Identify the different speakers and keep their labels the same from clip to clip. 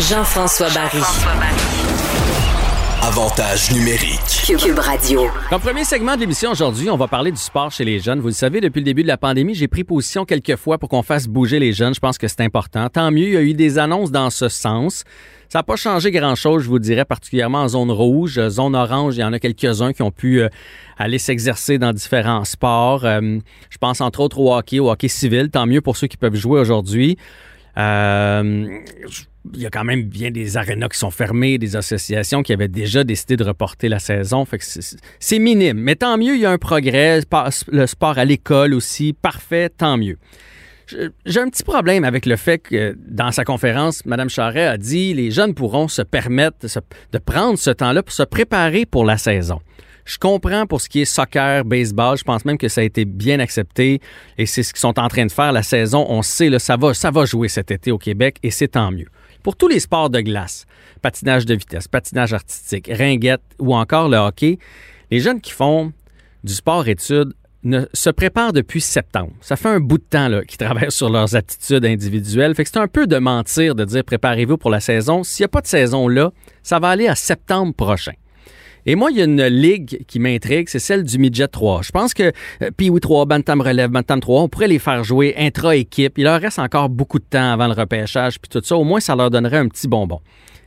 Speaker 1: Jean-François Barry.
Speaker 2: Avantage numérique.
Speaker 1: Cube Radio.
Speaker 3: Dans le premier segment de l'émission aujourd'hui, on va parler du sport chez les jeunes. Vous le savez, depuis le début de la pandémie, j'ai pris position quelques fois pour qu'on fasse bouger les jeunes. Je pense que c'est important. Tant mieux, il y a eu des annonces dans ce sens. Ça n'a pas changé grand-chose, je vous dirais, particulièrement en zone rouge. Zone orange, il y en a quelques-uns qui ont pu euh, aller s'exercer dans différents sports. Euh, je pense entre autres au hockey, au hockey civil. Tant mieux pour ceux qui peuvent jouer aujourd'hui. Euh, il y a quand même bien des arénas qui sont fermés, des associations qui avaient déjà décidé de reporter la saison. C'est minime. Mais tant mieux, il y a un progrès. Le sport à l'école aussi, parfait, tant mieux. J'ai un petit problème avec le fait que dans sa conférence, Mme Charret a dit les jeunes pourront se permettre de prendre ce temps-là pour se préparer pour la saison. Je comprends pour ce qui est soccer, baseball. Je pense même que ça a été bien accepté et c'est ce qu'ils sont en train de faire la saison. On sait, là, ça, va, ça va jouer cet été au Québec et c'est tant mieux. Pour tous les sports de glace, patinage de vitesse, patinage artistique, ringuette ou encore le hockey, les jeunes qui font du sport-études se préparent depuis septembre. Ça fait un bout de temps qu'ils travaillent sur leurs aptitudes individuelles. Fait que c'est un peu de mentir de dire préparez-vous pour la saison. S'il n'y a pas de saison là, ça va aller à septembre prochain. Et moi, il y a une ligue qui m'intrigue, c'est celle du Midget 3. Je pense que euh, Pee 3, Bantam Relève, Bantam 3, on pourrait les faire jouer intra-équipe. Il leur reste encore beaucoup de temps avant le repêchage, puis tout ça. Au moins, ça leur donnerait un petit bonbon.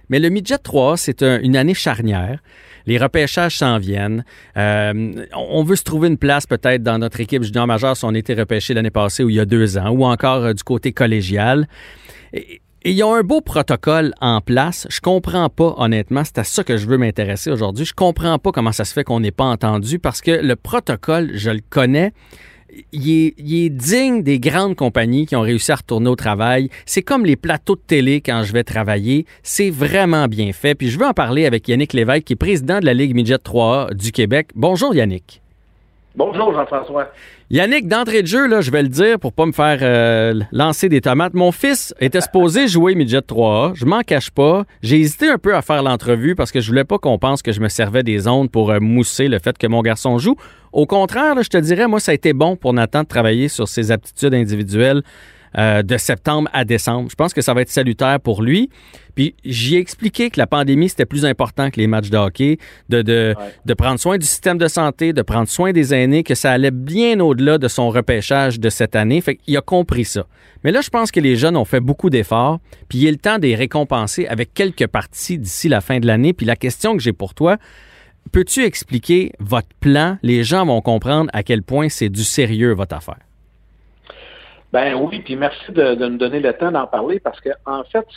Speaker 3: Mais le Midget 3, c'est une année charnière. Les repêchages s'en viennent. Euh, on veut se trouver une place peut-être dans notre équipe junior majeure si on était repêché l'année passée ou il y a deux ans, ou encore euh, du côté collégial. Et, et ils ont un beau protocole en place. Je comprends pas, honnêtement, c'est à ça que je veux m'intéresser aujourd'hui. Je comprends pas comment ça se fait qu'on n'est pas entendu parce que le protocole, je le connais. Il est, digne des grandes compagnies qui ont réussi à retourner au travail. C'est comme les plateaux de télé quand je vais travailler. C'est vraiment bien fait. Puis je veux en parler avec Yannick Lévesque, qui est président de la Ligue Midget 3A du Québec. Bonjour Yannick.
Speaker 4: Bonjour Jean-François.
Speaker 3: Yannick, d'entrée de jeu, je vais le dire pour pas me faire euh, lancer des tomates. Mon fils était supposé jouer Midget 3A. Je m'en cache pas. J'ai hésité un peu à faire l'entrevue parce que je voulais pas qu'on pense que je me servais des ondes pour euh, mousser le fait que mon garçon joue. Au contraire, je te dirais, moi, ça a été bon pour Nathan de travailler sur ses aptitudes individuelles euh, de septembre à décembre. Je pense que ça va être salutaire pour lui. Puis j'y ai expliqué que la pandémie, c'était plus important que les matchs de hockey, de, de, de, prendre soin du système de santé, de prendre soin des aînés, que ça allait bien au-delà de son repêchage de cette année. Fait qu'il a compris ça. Mais là, je pense que les jeunes ont fait beaucoup d'efforts, puis il est le temps de les récompenser avec quelques parties d'ici la fin de l'année. Puis la question que j'ai pour toi, peux-tu expliquer votre plan? Les gens vont comprendre à quel point c'est du sérieux, votre affaire.
Speaker 4: Ben oui, puis merci de, nous donner le temps d'en parler parce que en fait,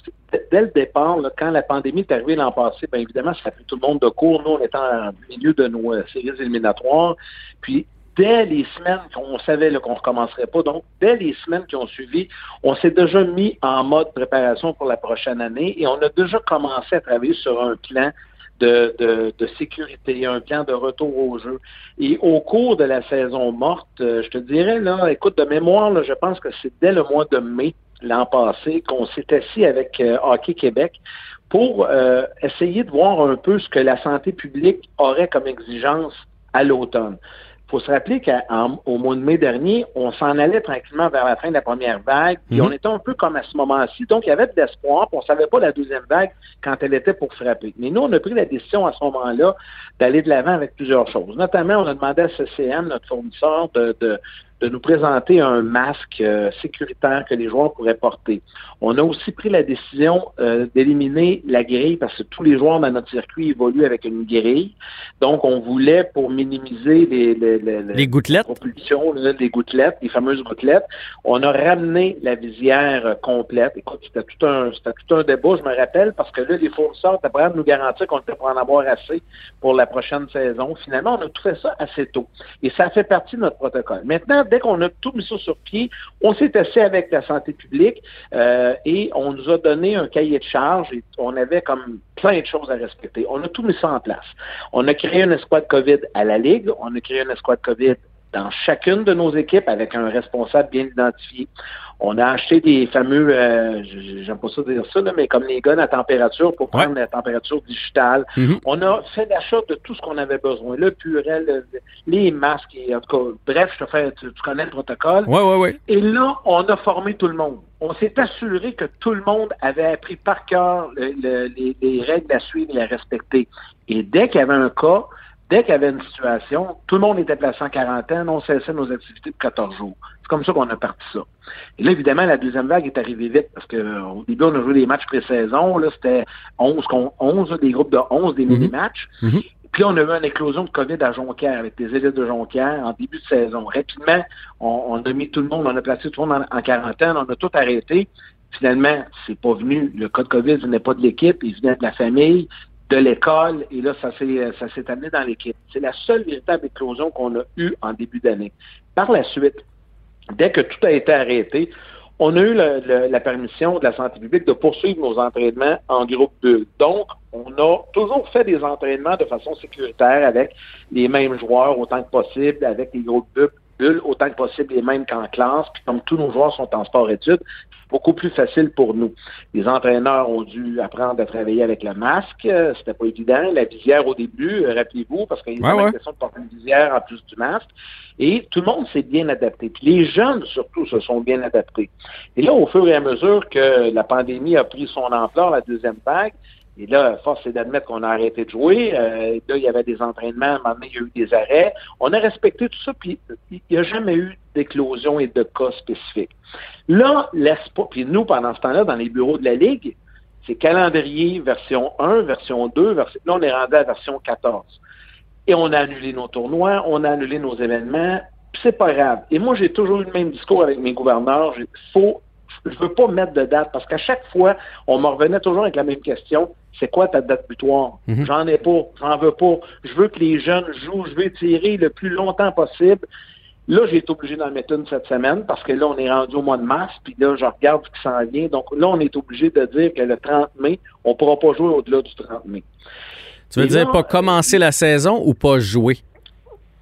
Speaker 4: dès le départ, quand la pandémie est arrivée l'an passé, bien évidemment, ça a pris tout le monde de court. Nous, on était en milieu de nos euh, séries éliminatoires. Puis dès les semaines qu'on savait qu'on ne recommencerait pas, donc dès les semaines qui ont suivi, on s'est déjà mis en mode préparation pour la prochaine année et on a déjà commencé à travailler sur un plan de, de, de, sécurité, un plan de retour au jeu. Et au cours de la saison morte, euh, je te dirais, là, écoute, de mémoire, je pense que c'est dès le mois de mai l'an passé qu'on s'est assis avec euh, Hockey Québec pour euh, essayer de voir un peu ce que la santé publique aurait comme exigence à l'automne. Il faut se rappeler qu'au mois de mai dernier, on s'en allait tranquillement vers la fin de la première vague, puis on mhm. était un peu comme à ce moment-ci. Donc, il y avait de l'espoir, puis on ne savait pas la deuxième vague quand elle était pour frapper. Mais nous, on a pris la décision à ce moment-là d'aller de l'avant avec plusieurs choses. Notamment, on a demandé à CCM, notre fournisseur, de, de, de nous présenter un masque euh, sécuritaire que les joueurs pourraient porter. On a aussi pris la décision euh, d'éliminer la grille parce que tous les joueurs dans notre circuit évoluent avec une grille. Donc, on voulait, pour minimiser les, les, les,
Speaker 3: les gouttelettes,
Speaker 4: les gouttelettes, les fameuses gouttelettes, on a ramené la visière euh, complète. Écoute, c'était tout un, c'était tout un débat, je me rappelle, parce que là, les fournisseurs étaient prêts à nous garantir qu'on était pour en avoir assez pour la prochaine saison. Finalement, on a tout fait ça assez tôt. Et ça fait partie de notre protocole. Maintenant, dès qu'on a tout mis ça sur pied, on s'est assis avec la santé publique euh, et on nous a donné un cahier de charge et on avait comme plein de choses à respecter. On a tout mis ça en place. On a créé une escouade COVID à la Ligue, on a créé une escouade COVID dans chacune de nos équipes avec un responsable bien identifié. On a acheté des fameux, euh, j'aime pas ça dire ça, mais comme les guns à température pour prendre la température digitale. Mm-hmm. On a fait l'achat de tout ce qu'on avait besoin, le purel, les masques, et en tout cas, bref, je te fais, tu, connais le protocole.
Speaker 3: Ouais, ouais, ouais.
Speaker 4: Et là, on a formé tout le monde. On s'est assuré que tout le monde avait appris par cœur les, les règles à suivre et à respecter. Et dès qu'il y avait un cas, Dès qu'il y avait une situation, tout le monde était placé en quarantaine, on cessait nos activités de 14 jours. C'est comme ça qu'on a parti ça. Et là, évidemment, la deuxième vague est arrivée vite parce qu'au début, on a joué des matchs pré-saison. Là, c'était 11 contre 11, des groupes de 11, des mhm. mini-matchs. Mhm. Puis là, on a eu une éclosion de COVID à Jonquière avec des élites de Jonquière en début de saison. Rapidement, on, a mis tout le monde, on a placé tout le monde en, quarantaine, on a tout arrêté. Finalement, c'est pas venu. Le cas de COVID n'est pas de l'équipe, il venait de la famille de l'école, et là, ça s'est, ça s'est amené dans l'équipe. C'est la seule véritable éclosion qu'on a eue en début d'année. Par la suite, dès que tout a été arrêté, on a eu la permission de la santé publique de poursuivre nos entraînements en groupe 2. Donc, on a toujours fait des entraînements de façon sécuritaire avec les mêmes joueurs autant que possible, avec les groupes bulles autant que possible les mêmes qu'en classe. Puis comme tous nos joueurs sont en sport-études, beaucoup plus facile pour nous. Les entraîneurs ont dû apprendre à travailler avec le masque. C'était pas évident. La visière au début, euh, rappelez-vous, parce qu'il y a ouais, question de porter une visière en plus du masque. Et tout le monde s'est bien adapté. Puis les jeunes, surtout, se sont bien adaptés. Et là, au fur et à mesure que la pandémie a pris son ampleur, la deuxième vague, et là, force est d'admettre qu'on a arrêté de jouer. Euh, là, il y avait des entraînements, maintenant, il y a eu des arrêts. On a respecté tout ça, puis il n'y a jamais eu d'éclosion et de cas spécifiques. Là, pas. Puis nous, pendant ce temps-là, dans les bureaux de la Ligue, c'est calendrier version 1, version 2, version... là, on est rendu à version 14. Et on a annulé nos tournois, on a annulé nos événements, c'est pas grave. Et moi, j'ai toujours eu le même discours avec mes gouverneurs. Faut je veux pas mettre de date parce qu'à chaque fois, on me revenait toujours avec la même question. C'est quoi ta date butoir? Mhm. J'en ai pas, j'en veux pas. Je veux que les jeunes jouent, je veux tirer le plus longtemps possible. Là, j'ai été obligé d'en mettre une cette semaine parce que là, on est rendu au mois de mars, puis là, je regarde ce qui s'en vient. Donc là, on est obligé de dire que le 30 mai, on ne pourra pas jouer au-delà du 30 mai.
Speaker 3: Tu veux dire pas commencer la saison ou pas jouer?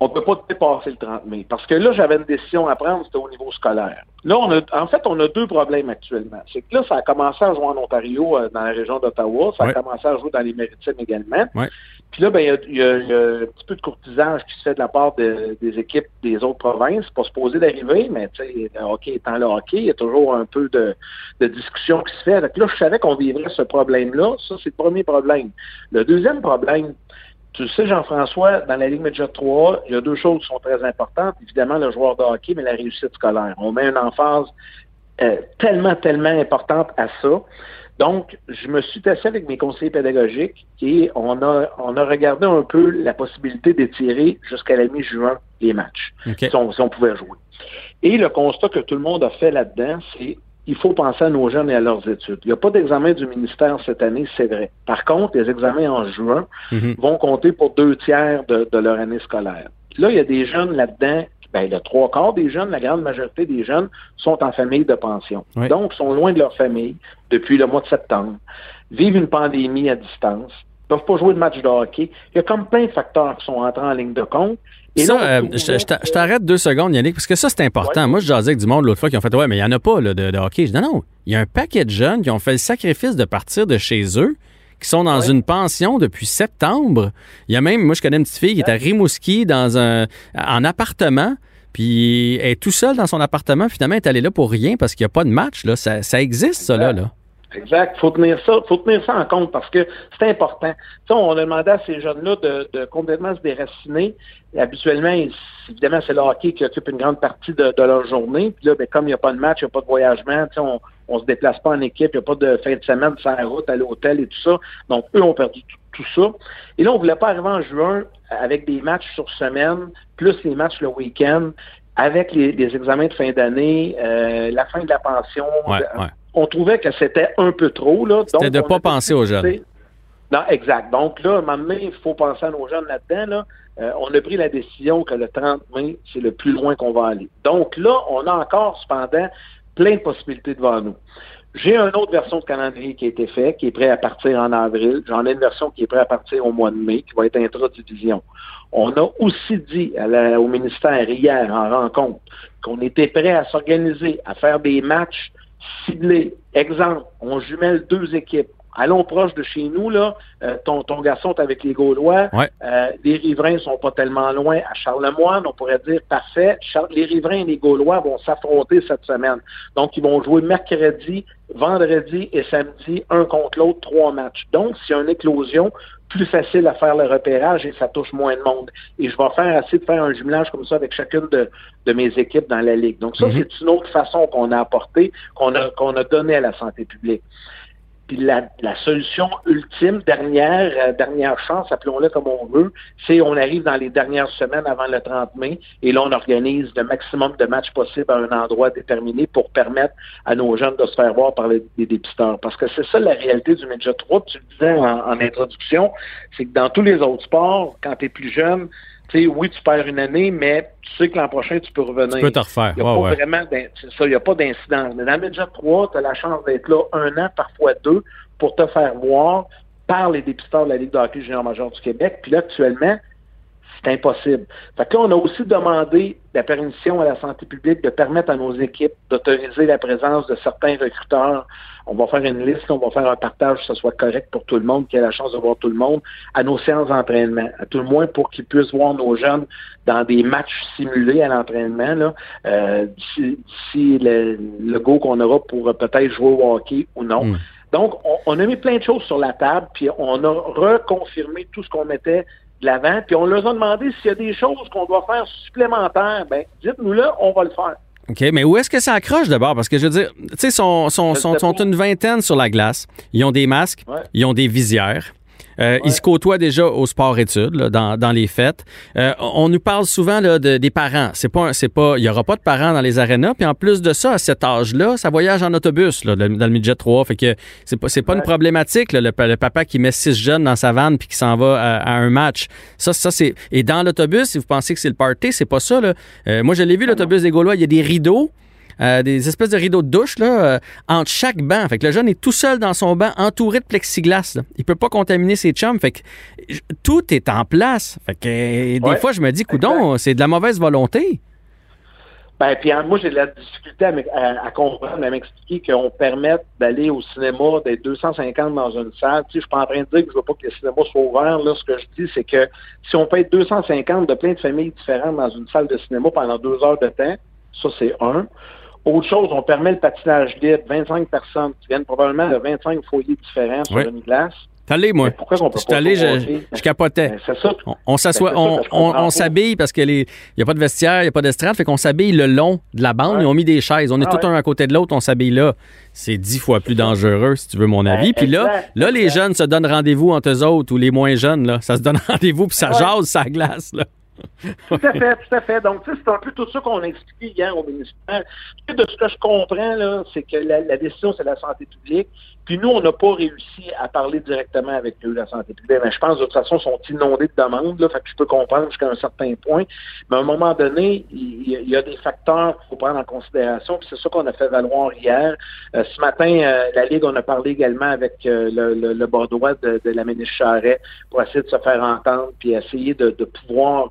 Speaker 4: On ne peut pas dépasser le 30 mai. Parce que là, j'avais une décision à prendre, c'était au niveau scolaire. Là, on a, en fait, on a deux problèmes actuellement. C'est que là, ça a commencé à jouer en Ontario, euh, dans la région d'Ottawa. Ça a commencé à jouer dans les Maritimes également. Puis là, ben, il y, a, un petit peu de courtisage qui se fait de la part des équipes des autres provinces. Pas supposé d'arriver, mais tu sais, le hockey étant le hockey, il y a toujours un peu de, discussion qui se fait. Donc là, je savais qu'on vivrait ce problème-là. Ça, c'est le premier problème. Le deuxième problème, tu sais, Jean-François, dans la Ligue Major 3, il y a deux choses qui sont très importantes. Évidemment, le joueur de hockey, mais la réussite scolaire. On met une emphase euh, tellement, tellement importante à ça. Donc, je me suis tassé avec mes conseillers pédagogiques et on a, on a regardé un peu la possibilité d'étirer jusqu'à la mi-juin les matchs, si, on, si on pouvait jouer. Et le constat que tout le monde a fait là-dedans, c'est il faut penser à nos jeunes et à leurs études. Il n'y a pas d'examen du ministère cette année, c'est vrai. Par contre, les examens en juin mhm. vont compter pour deux tiers de, leur année scolaire. Là, il y a des jeunes là-dedans, ben, le trois quarts des jeunes, la grande majorité des jeunes sont en famille de pension. Donc, sont loin de leur famille depuis le mois de septembre, vivent une pandémie à distance, peuvent pas jouer de match de hockey. Il y a comme plein de facteurs qui sont entrés en ligne de compte.
Speaker 3: ça, euh, je, t'arrête deux secondes, Yannick, parce que ça, c'est important. Moi, je jasais avec du monde l'autre fois qui ont fait Ouais, mais il n'y en a pas de, hockey. Je dis Non, non, il y a un paquet de jeunes qui ont fait le sacrifice de partir de chez eux, qui sont dans une pension depuis septembre. Il y a même, moi, je connais une petite fille qui est à Rimouski dans un en appartement. Puis elle est tout seule dans son appartement, finalement, elle est allée là pour rien parce qu'il n'y a pas de match. Là. Ça, ça existe, ça, là. là.
Speaker 4: Exact. Faut tenir ça, faut tenir ça en compte parce que c'est important. on a demandé à ces jeunes-là de, complètement se déraciner. habituellement, évidemment, c'est le hockey qui occupe une grande partie de, leur journée. Puis là, ben, comme il n'y a pas de match, il n'y a pas de voyagement, on, on se déplace pas en équipe, il n'y a pas de fin de semaine la route, à l'hôtel et tout ça. Donc, eux ont perdu tout, ça. Et là, on voulait pas arriver en juin avec des matchs sur semaine, plus les matchs le week-end, avec les, examens de fin d'année, euh, la fin de la pension.
Speaker 3: Ouais,
Speaker 4: on trouvait que c'était un peu trop. Là,
Speaker 3: c'était de ne pas penser aux jeunes.
Speaker 4: Non, exact. Donc là, maintenant, il faut penser à nos jeunes là-dedans. Là. Euh, on a pris la décision que le 30 mai, c'est le plus loin qu'on va aller. Donc là, on a encore, cependant, plein de possibilités devant nous. J'ai une autre version de calendrier qui a été faite, qui est prêt à partir en avril. J'en ai une version qui est prête à partir au mois de mai, qui va être intra-division. On a aussi dit au ministère hier en rencontre qu'on était prêt à s'organiser, à faire des matchs ciblés. Exemple, on jumelle deux équipes allons proche de chez nous, là. Euh, ton, ton garçon est avec les Gaulois. Euh, les riverains sont pas tellement loin. À Charlemagne, on pourrait dire parfait. les riverains et les Gaulois vont s'affronter cette semaine. Donc, ils vont jouer mercredi, vendredi et samedi, un contre l'autre, trois matchs. Donc, s'il y a une éclosion, plus facile à faire le repérage et ça touche moins de monde. Et je vais faire assez de faire un jumelage comme ça avec chacune de, de mes équipes dans la Ligue. Donc ça, mm-hmm. c'est une autre façon qu'on a apportée, qu'on a, qu'on a donnée à la santé publique. Puis la, solution ultime, dernière, euh, dernière chance, appelons-le comme on veut, c'est on arrive dans les dernières semaines avant le 30 mai et là, on organise le maximum de matchs possibles à un endroit déterminé pour permettre à nos jeunes de se faire voir par les, dépisteurs. Parce que c'est ça la réalité du Média 3, tu le disais en, en introduction, c'est que dans tous les autres sports, quand tu es plus jeune, oui, tu perds une année, mais tu sais que l'an prochain, tu peux revenir.
Speaker 3: Tu peux te refaire.
Speaker 4: Il n'y a pas vraiment ça, il n'y a pas d'incidence. Mais dans le Média 3, tu as la chance d'être là un an, parfois deux, pour te faire voir par les dépisteurs de la Ligue de hockey junior major du Québec. Puis là, actuellement, c'est impossible. Fait que là, on a aussi demandé la permission à la santé publique de permettre à nos équipes d'autoriser la présence de certains recruteurs. On va faire une liste, on va faire un partage, que ce soit correct pour tout le monde, qu'il ait la chance de voir tout le monde, à nos séances d'entraînement, à tout le moins pour qu'ils puissent voir nos jeunes dans des matchs simulés à l'entraînement, euh, d'ici le, le go qu'on aura pour peut-être jouer au hockey ou non. Hmm. Donc, on, on, a mis plein de choses sur la table, puis on a reconfirmé tout ce qu'on mettait l'avant, puis on leur a demandé s'il y a des choses qu'on doit faire supplémentaires. Ben, dites-nous-le, on va le faire.
Speaker 3: OK, mais où est-ce que ça accroche d'abord? Parce que je veux dire, tu sais, sont, sont, sont, sont, une vingtaine sur la glace. Ils ont des masques, ils ont des visières. Euh, Ils se côtoient déjà au sport-études, dans, dans, les fêtes. Euh, on nous parle souvent là, de, des parents. C'est pas, c'est pas, il y aura pas de parents dans les arénas. Puis en plus de ça, à cet âge-là, ça voyage en autobus là, dans le midget 3. Fait que c'est pas, c'est pas une problématique. Là, le, papa qui met six jeunes dans sa vanne puis qui s'en va à, un match. Ça, ça c'est. Et dans l'autobus, si vous pensez que c'est le party, c'est pas ça. Là. Euh, moi, je l'ai vu l'autobus des Gaulois. Il y a des rideaux. Euh, des espèces de rideaux de douche là, euh, entre chaque banc. Fait que le jeune est tout seul dans son banc, entouré de plexiglas. Là. Il peut pas contaminer ses chums. Fait que tout est en place. Fait que des fois, je me dis, coudon, c'est de la mauvaise volonté.
Speaker 4: Ben, puis moi, j'ai de la difficulté à, comprendre, à m'expliquer qu'on permette d'aller au cinéma, d'être 250 dans une salle. Tu sais, je suis pas en train de dire que je veux pas que le cinéma soit ouvert. Là, ce que je dis, c'est que si on peut être 250 de plein de familles différentes dans une salle de cinéma pendant deux heures de temps, ça, c'est un. Autre chose, on permet le patinage libre, 25 personnes qui viennent probablement de 25 foyers différents sur une glace.
Speaker 3: T'es allé, moi. pourquoi on peut je allé, je, capotais. Ben, c'est ça. On, s'assoit, on, on, s'habille parce qu'il n'y a pas de vestiaire, il n'y a pas d'estrade, fait qu'on s'habille le long de la bande. Ils ont mis des chaises. On est ah tout un à côté de l'autre, on s'habille là. C'est dix fois plus dangereux, si tu veux mon avis. Ben, puis là, là, les jeunes se donnent rendez-vous entre eux autres ou les moins jeunes, là. Ça se donne rendez-vous puis ça jase, ça glace, là
Speaker 4: tout à fait, tout à fait. Donc, c'est un peu tout ça qu'on a expliqué hier au ministère. De ce que je comprends, là, c'est que la, décision, c'est la santé publique. Puis nous, on n'a pas réussi à parler directement avec eux, la santé publique. Mais je pense, de toute façon, ils sont inondés de demandes, là, fait que je peux comprendre jusqu'à un certain point. Mais à un moment donné, il y, a des facteurs qu'il faut prendre en considération. Puis c'est ça qu'on a fait valoir hier. Euh, ce matin, euh, la Ligue, on a parlé également avec euh, le, le, le droit de, de la ministre Charret pour essayer de se faire entendre, puis essayer de, de pouvoir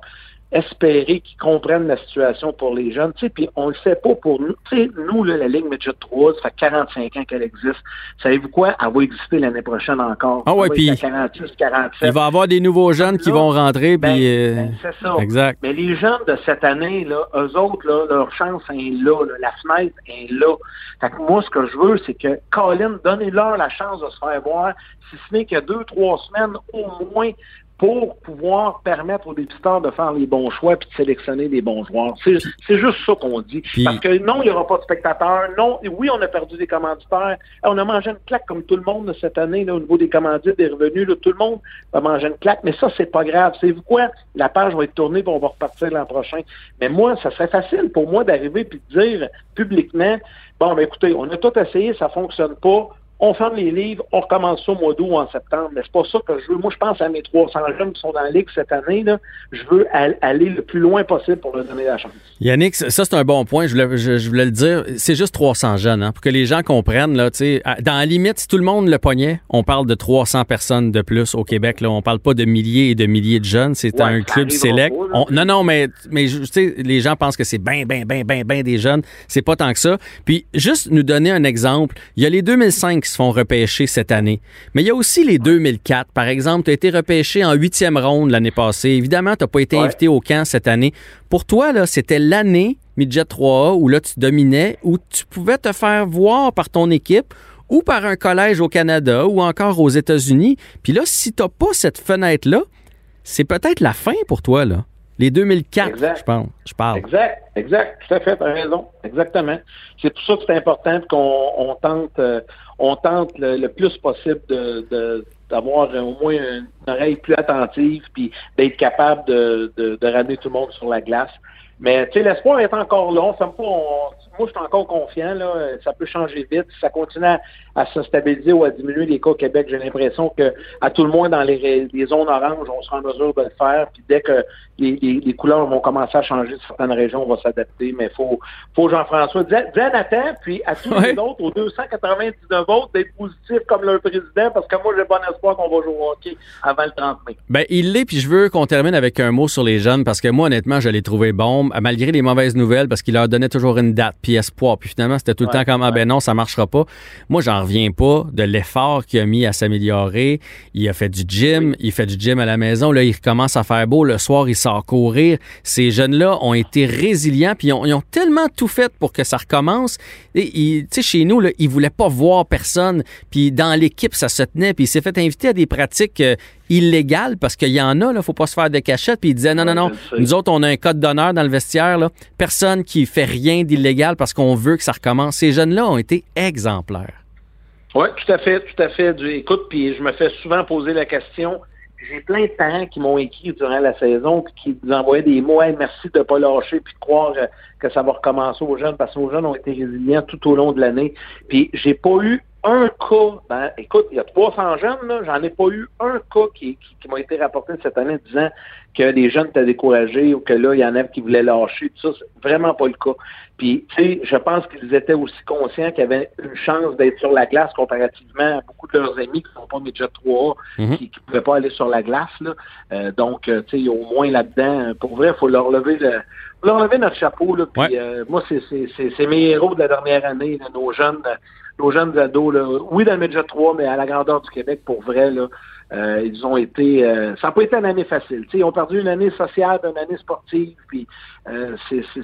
Speaker 4: espérer qu'ils comprennent la situation pour les jeunes. Tu sais, puis on le fait pas pour nous. Tu sais, nous, là, la Ligue Midget 3, ça fait 45 ans qu'elle existe. Savez-vous quoi? Elle va exister l'année prochaine encore.
Speaker 3: Ah ouais, puis il va y avoir des nouveaux jeunes qui vont rentrer. Ben, puis, euh,
Speaker 4: ben, c'est ça. Exact. Mais les jeunes de cette année, là, eux autres, là, leur chance est là, là, la fenêtre est là. Fait que moi, ce que je veux, c'est que Colin, donnez-leur la chance de se faire voir, si ce n'est que deux, trois semaines au moins pour pouvoir permettre aux dépisteurs de faire les bons choix puis de sélectionner les bons joueurs. C'est juste ça qu'on dit. Parce que non, il n'y aura pas de spectateurs. Non, oui, on a perdu des commanditaires. On a mangé une claque comme tout le monde cette année là, au niveau des commandites, des revenus. Là, tout le monde va manger une claque. Mais ça, c'est pas grave. C'est quoi? La page va être tournée et on va repartir l'an prochain. Mais moi, ça serait facile pour moi d'arriver puis de dire publiquement, bon, ben écoutez, on a tout essayé, ça fonctionne pas on ferme les livres, on recommence ça au mois d'août ou en septembre. Mais c'est pas ça que je veux. Moi, je pense à mes 300 jeunes qui sont dans la Ligue cette année. Là. Je veux aller le plus loin possible pour leur donner la chance.
Speaker 3: Yannick, ça, c'est un bon point. Je voulais, je, voulais le dire. C'est juste 300 jeunes. Hein, pour que les gens comprennent, là, dans la limite, si tout le monde le pognait, on parle de 300 personnes de plus au Québec. Là. On parle pas de milliers et de milliers de jeunes. C'est un club sélect. non, non, mais, mais les gens pensent que c'est bien, bien, bien, bien, bien des jeunes. C'est pas tant que ça. Puis, juste nous donner un exemple. Il y a les 2005 qui se font repêcher cette année. Mais il y a aussi les 2004. Par exemple, tu as été repêché en huitième ronde l'année passée. Évidemment, tu n'as pas été invité au camp cette année. Pour toi, là, c'était l'année Midget 3A où là, tu dominais, où tu pouvais te faire voir par ton équipe ou par un collège au Canada ou encore aux États-Unis. Puis là, si tu n'as pas cette fenêtre-là, c'est peut-être la fin pour toi, là. Les 2004, je pense. Je parle.
Speaker 4: Exact, exact. Tout à fait, tu as raison. Exactement. C'est pour ça que c'est important qu'on tente, euh, on tente le, plus possible de, d'avoir au moins une oreille plus attentive puis d'être capable de, de, de, ramener tout le monde sur la glace. Mais tu sais, l'espoir est encore long. Ça me moi, je suis encore confiant. Là. Ça peut changer vite. ça continue à, se stabiliser ou à diminuer les cas au Québec, j'ai l'impression que à tout le moins dans les, zones oranges, on sera en mesure de le faire. Puis dès que les, couleurs vont commencer à changer de certaines régions, on va s'adapter. Mais faut, faut Jean-François, dis, à Nathan, puis à tous les autres, aux 299 autres, d'être positifs comme leur président, parce que moi, j'ai bon espoir qu'on va jouer au hockey avant le 30 mai.
Speaker 3: Ben, il l'est, puis je veux qu'on termine avec un mot sur les jeunes, parce que moi, honnêtement, je l'ai trouvé bon, malgré les mauvaises nouvelles, parce qu'il leur donnait toujours une date, puis espoir. Puis finalement, c'était tout le temps comme, ah ben non, ça marchera pas. Moi, j'en reviens pas de l'effort qu'il a mis à s'améliorer. Il a fait du gym, il fait du gym à la maison. Là, il recommence à faire beau. Le soir, il sort courir. Ces jeunes-là ont été résilients, puis ils ont, tellement tout fait pour que ça recommence. Tu sais, chez nous, là, ils voulaient pas voir personne. Puis dans l'équipe, ça se tenait. Puis il s'est fait inviter à des pratiques euh, illégales parce qu'il y en a, là, faut pas se faire de cachette. Puis il disait non, non, non. Nous autres, on a un code d'honneur dans le vestiaire. Là. Personne qui fait rien d'illégal parce qu'on veut que ça recommence. Ces jeunes-là ont été exemplaires.
Speaker 4: Oui, tout à fait, tout à fait. Écoute, puis je me fais souvent poser la question. J'ai plein de parents qui m'ont écrit durant la saison puis qui nous envoyaient des mots merci de ne pas lâcher puis de croire euh, que ça va recommencer aux jeunes parce que nos jeunes ont été résilients tout au long de l'année. Puis j'ai pas eu un cas, ben, écoute, il y a 300 jeunes, j'en ai pas eu un cas qui, qui, m'a été rapporté cette année disant que les jeunes étaient découragés ou que là, il y en a qui voulaient lâcher, tout ça, c'est vraiment pas le cas. Puis, tu sais, je pense qu'ils étaient aussi conscients qu'il y avait une chance d'être sur la glace comparativement à beaucoup de leurs amis qui ne sont pas médias 3 mhm. qui ne pouvaient pas aller sur la glace, là. Euh, donc, euh, tu sais, au moins là-dedans, pour vrai, il faut leur lever le, leur lever notre chapeau, là. Puis, euh, moi, c'est mes héros de la dernière année, nos jeunes, nos jeunes ados, là, oui, dans le Média 3, mais à la grandeur du Québec, pour vrai, là, euh, ils ont été. Euh, ça n'a pas été une année facile. ils ont perdu une année sociale, une année sportive, puis euh,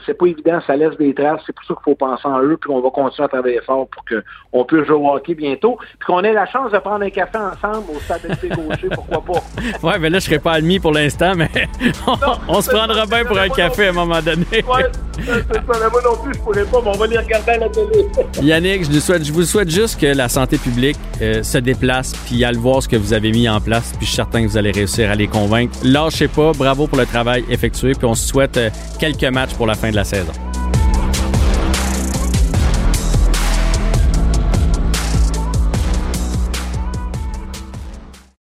Speaker 4: c'est pas évident, ça laisse des traces. C'est pour ça qu'il faut penser en eux, puis on va continuer à travailler fort pour qu'on puisse jouer au hockey bientôt, puis qu'on ait la chance de prendre un café ensemble au stade de gaucher, pourquoi pas.
Speaker 3: ouais, mais là, je serais pas admis pour l'instant, mais on, se prendra bien pour un café à un moment donné.
Speaker 4: ouais, c'est ça. moi non plus, je pourrais pas, mais on va les regarder à la télé.
Speaker 3: Yannick, je vous, souhaite, je vous souhaite juste que la santé publique se déplace, puis à le voir ce que vous avez mis en place, puis je suis certain que vous allez réussir à les convaincre. Lâchez pas, bravo pour le travail effectué, puis on se souhaite quelques matchs pour la fin de la saison.